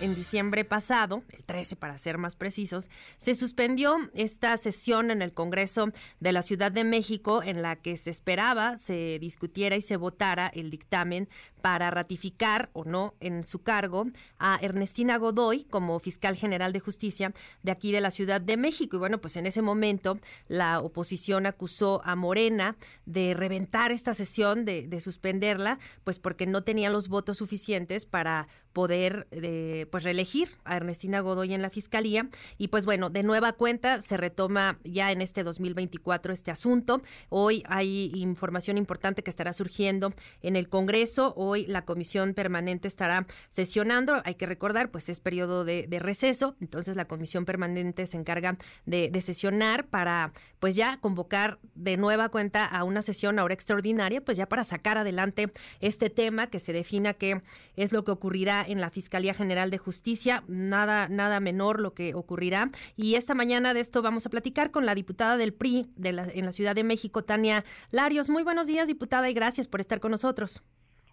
en diciembre pasado, el 13 para ser más precisos, se suspendió esta sesión en el Congreso de la Ciudad de México en la que se esperaba se discutiera y se votara el dictamen para ratificar o no en su cargo a Ernestina Godoy como fiscal general de justicia de aquí de la Ciudad de México. Y bueno, pues en ese momento la oposición acusó a Morena de reventar esta sesión, de, de suspenderla, pues porque no tenía los votos suficientes para poder eh, pues reelegir a Ernestina Godoy en la fiscalía. Y pues bueno de nueva cuenta se retoma ya en este 2024 este asunto. Hoy hay información importante que estará surgiendo en el Congreso. Hoy la comisión permanente estará sesionando. Hay que recordar pues es periodo de, receso. Entonces la comisión permanente se encarga de, de sesionar para pues ya convocar de nueva cuenta a una sesión ahora extraordinaria pues ya para sacar adelante este tema que se defina qué es lo que ocurrirá en la Fiscalía General de Justicia, nada, nada menor lo que ocurrirá. Y esta mañana de esto vamos a platicar con la diputada del PRI de la, en la Ciudad de México, Tania Larios. Muy buenos días, diputada, y gracias por estar con nosotros.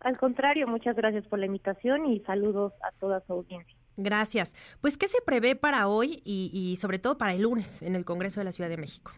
Al contrario, muchas gracias por la invitación y saludos a toda su audiencia. Gracias. Pues, ¿qué se prevé para hoy y, y sobre todo para el lunes en el Congreso de la Ciudad de México?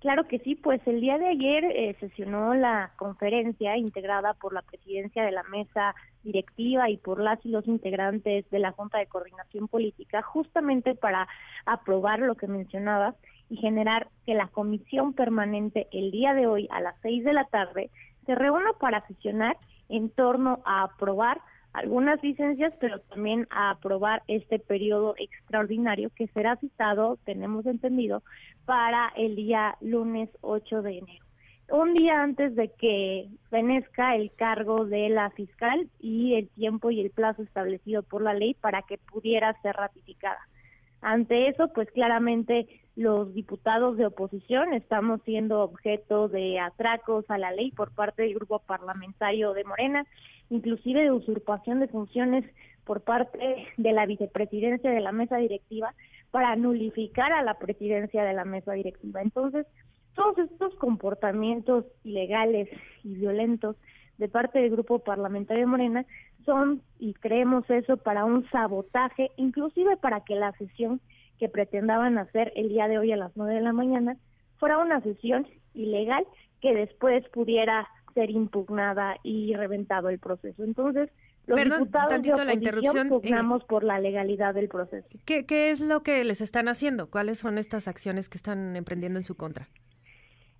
Claro que sí, pues el día de ayer eh, sesionó la conferencia integrada por la presidencia de la mesa directiva y por las y los integrantes de la Junta de Coordinación Política, justamente para aprobar lo que mencionabas y generar que la comisión permanente el día de hoy a las seis de la tarde se reúna para sesionar en torno a aprobar algunas licencias, pero también a aprobar este periodo extraordinario que será citado, tenemos entendido, para el día lunes 8 de enero. Un día antes de que venezca el cargo de la fiscal y el tiempo y el plazo establecido por la ley para que pudiera ser ratificada. Ante eso, pues claramente los diputados de oposición estamos siendo objeto de atracos a la ley por parte del grupo parlamentario de Morena, inclusive de usurpación de funciones por parte de la vicepresidencia de la mesa directiva para nulificar a la presidencia de la mesa directiva. Entonces, todos estos comportamientos ilegales y violentos de parte del grupo parlamentario de Morena son, y creemos eso, para un sabotaje, inclusive para que la sesión que pretendaban hacer el día de hoy a las nueve de la mañana fuera una sesión ilegal que después pudiera ser impugnada y reventado el proceso. Entonces, los diputados de oposición pugnamos eh, por la legalidad del proceso. ¿qué, ¿Qué es lo que les están haciendo? ¿Cuáles son estas acciones que están emprendiendo en su contra?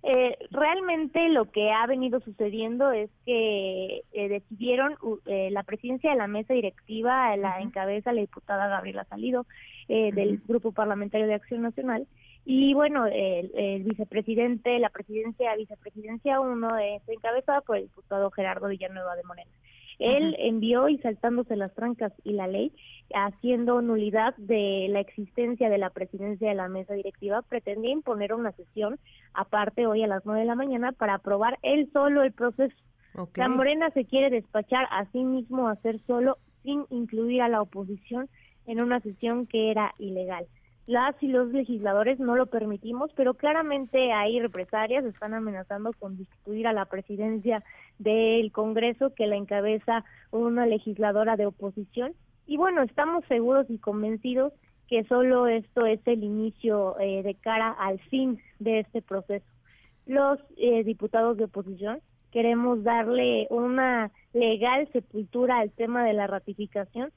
Eh, realmente lo que ha venido sucediendo es que eh, decidieron eh, la presidencia de la mesa directiva la encabeza la diputada Gabriela Salido eh, del Grupo Parlamentario de Acción Nacional. Y bueno, el, vicepresidente, la presidencia, vicepresidencia uno es encabezada por el diputado Gerardo Villanueva de Morena. Él envió y saltándose las trancas y la ley, haciendo nulidad de la existencia de la presidencia de la mesa directiva, pretendía imponer una sesión aparte hoy a las nueve de la mañana para aprobar él solo el proceso. La Morena se quiere despachar a sí mismo, hacer solo, sin incluir a la oposición en una sesión que era ilegal las y los legisladores no lo permitimos, pero claramente hay represalias, están amenazando con destituir a la presidencia del Congreso que la encabeza una legisladora de oposición. Y bueno, estamos seguros y convencidos que solo esto es el inicio eh, de cara al fin de este proceso. Los eh, diputados de oposición queremos darle una legal sepultura al tema de la ratificación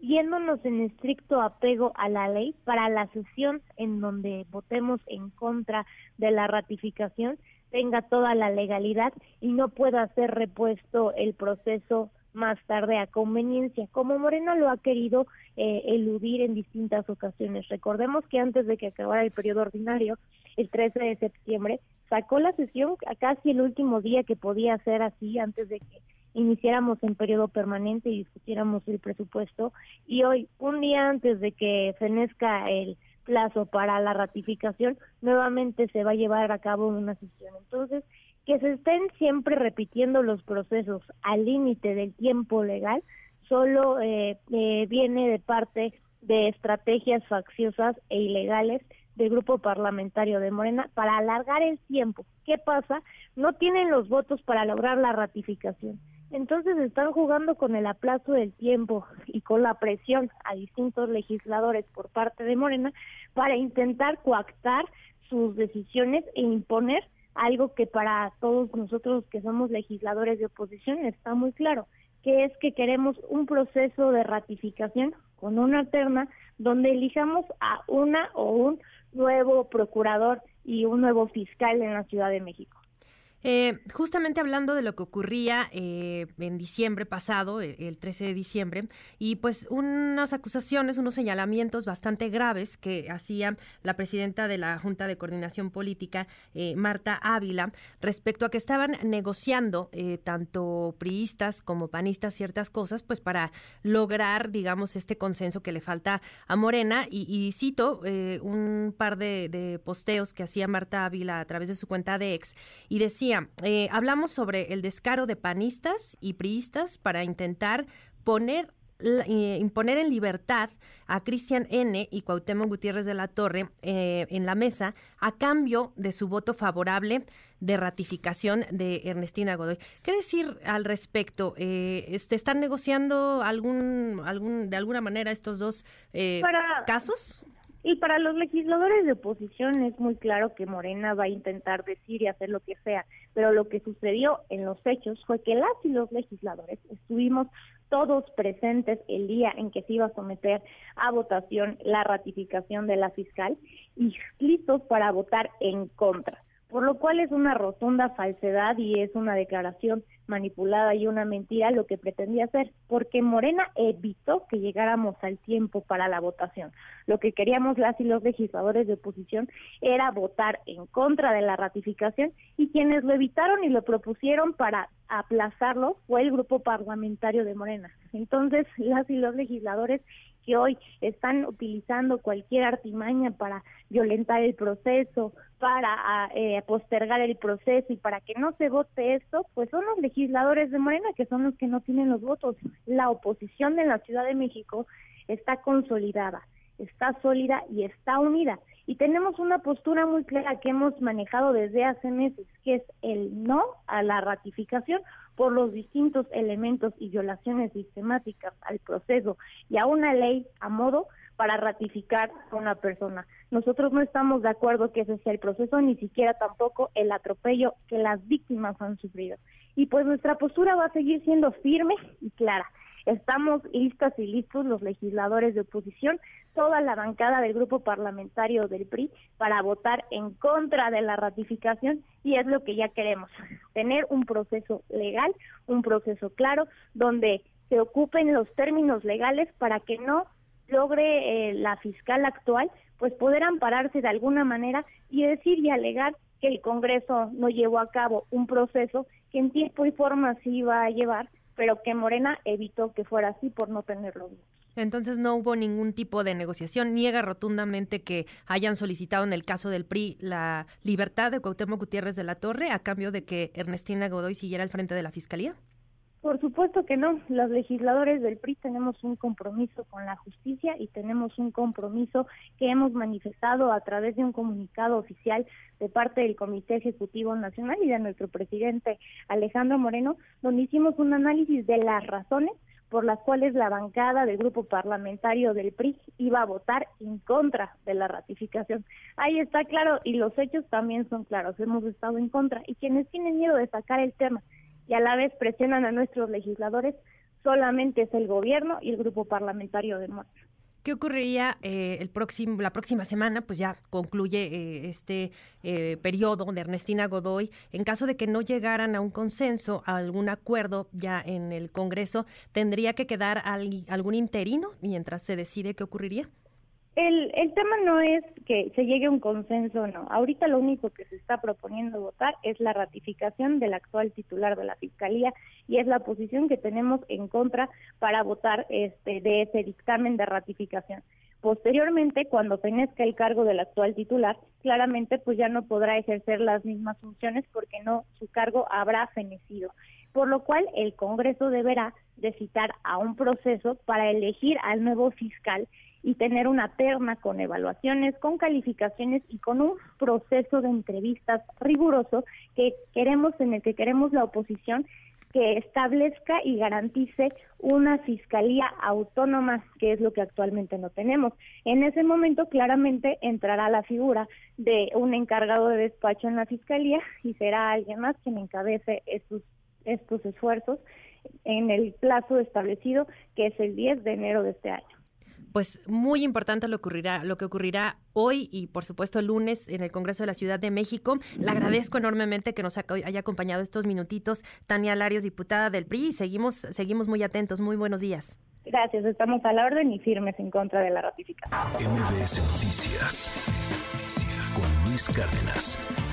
yéndonos en estricto apego a la ley para la sesión en donde votemos en contra de la ratificación tenga toda la legalidad y no pueda ser repuesto el proceso más tarde a conveniencia, como Moreno lo ha querido eh, eludir en distintas ocasiones. Recordemos que antes de que acabara el periodo ordinario, el 13 de septiembre, sacó la sesión a casi el último día que podía ser así, antes de que iniciáramos en periodo permanente y discutiéramos el presupuesto y hoy, un día antes de que fenezca el plazo para la ratificación, nuevamente se va a llevar a cabo una sesión. Entonces, que se estén siempre repitiendo los procesos al límite del tiempo legal, solo eh, eh, viene de parte de estrategias facciosas e ilegales del grupo parlamentario de Morena para alargar el tiempo. ¿Qué pasa? No tienen los votos para lograr la ratificación. Entonces están jugando con el aplazo del tiempo y con la presión a distintos legisladores por parte de Morena para intentar coactar sus decisiones e imponer algo que para todos nosotros que somos legisladores de oposición está muy claro, que es que queremos un proceso de ratificación con una terna donde elijamos a una o un nuevo procurador y un nuevo fiscal en la Ciudad de México. Eh, justamente hablando de lo que ocurría eh, en diciembre pasado, e, el 13 de diciembre, y pues unas acusaciones, unos señalamientos bastante graves que hacía la presidenta de la Junta de Coordinación Política, eh, Marta Ávila, respecto a que estaban negociando tanto priistas como panistas ciertas cosas, pues para lograr, digamos, este consenso que le falta a Morena. Y, cito un par de, de posteos que hacía Marta Ávila a través de su cuenta de ex y decía, eh, hablamos sobre el descaro de panistas y priistas para intentar poner imponer en libertad a Cristian N. y Cuauhtémoc Gutiérrez de la Torre eh, en la mesa a cambio de su voto favorable de ratificación de Ernestina Godoy. ¿Qué decir al respecto? Eh, ¿Se están negociando algún, algún, de alguna manera estos dos casos? Y para los legisladores de oposición es muy claro que Morena va a intentar decir y hacer lo que sea, pero lo que sucedió en los hechos fue que las y los legisladores estuvimos todos presentes el día en que se iba a someter a votación la ratificación de la fiscal y listos para votar en contra por lo cual es una rotunda falsedad y es una declaración manipulada y una mentira lo que pretendía hacer, porque Morena evitó que llegáramos al tiempo para la votación. Lo que queríamos las y los legisladores de oposición era votar en contra de la ratificación y quienes lo evitaron y lo propusieron para aplazarlo fue el grupo parlamentario de Morena. Entonces, las y los legisladores que hoy están utilizando cualquier artimaña para violentar el proceso, para ah, eh, postergar el proceso y para que no se vote esto, pues son los legisladores de Morena que son los que no tienen los votos. La oposición de la Ciudad de México está consolidada, está sólida y está unida. Y tenemos una postura muy clara que hemos manejado desde hace meses, que es el no a la ratificación por los distintos elementos y violaciones sistemáticas al proceso y a una ley a modo para ratificar a una persona. Nosotros no estamos de acuerdo que ese sea el proceso, ni siquiera tampoco el atropello que las víctimas han sufrido. Y pues nuestra postura va a seguir siendo firme y clara. Estamos listas y listos los legisladores de oposición, toda la bancada del grupo parlamentario del PRI para votar en contra de la ratificación y es lo que ya queremos, tener un proceso legal, un proceso claro donde se ocupen los términos legales para que no logre eh, la fiscal actual pues poder ampararse de alguna manera y decir y alegar que el Congreso no llevó a cabo un proceso que en tiempo y forma sí iba a llevar pero que Morena evitó que fuera así por no tenerlo. Entonces no hubo ningún tipo de negociación. Niega rotundamente que hayan solicitado en el caso del PRI la libertad de Cuauhtémoc Gutiérrez de la Torre a cambio de que Ernestina Godoy siguiera al frente de la Fiscalía. Por supuesto que no. Los legisladores del PRI tenemos un compromiso con la justicia y tenemos un compromiso que hemos manifestado a través de un comunicado oficial de parte del Comité Ejecutivo Nacional y de nuestro presidente Alejandro Moreno, donde hicimos un análisis de las razones por las cuales la bancada del grupo parlamentario del PRI iba a votar en contra de la ratificación. Ahí está claro y los hechos también son claros. Hemos estado en contra y quienes tienen miedo de sacar el tema y a la vez presionan a nuestros legisladores, solamente es el gobierno y el grupo parlamentario de Morena. ¿Qué ocurriría eh, el próximo, la próxima semana? Pues ya concluye eh, este eh, periodo de Ernestina Godoy. En caso de que no llegaran a un consenso, a algún acuerdo ya en el Congreso, ¿tendría que quedar algún interino mientras se decide qué ocurriría? El, el tema no es que se llegue a un consenso, no. Ahorita lo único que se está proponiendo votar es la ratificación del actual titular de la Fiscalía y es la posición que tenemos en contra para votar este de ese dictamen de ratificación. Posteriormente, cuando tenezca el cargo del actual titular, claramente pues ya no podrá ejercer las mismas funciones porque no su cargo habrá fenecido por lo cual el Congreso deberá de citar a un proceso para elegir al nuevo fiscal y tener una terna con evaluaciones, con calificaciones y con un proceso de entrevistas riguroso que queremos en el que queremos la oposición que establezca y garantice una fiscalía autónoma, que es lo que actualmente no tenemos. En ese momento claramente entrará la figura de un encargado de despacho en la fiscalía y será alguien más quien encabece estos, estos esfuerzos en el plazo establecido, que es el 10 de enero de este año pues muy importante lo, ocurrirá, lo que ocurrirá hoy y por supuesto el lunes en el Congreso de la Ciudad de México. Le agradezco enormemente que nos haya acompañado estos minutitos Tania Larios, diputada del PRI, y seguimos, seguimos muy atentos. Muy buenos días. Gracias, estamos a la orden y firmes en contra de la ratificación. MBS Noticias con Luis Cárdenas.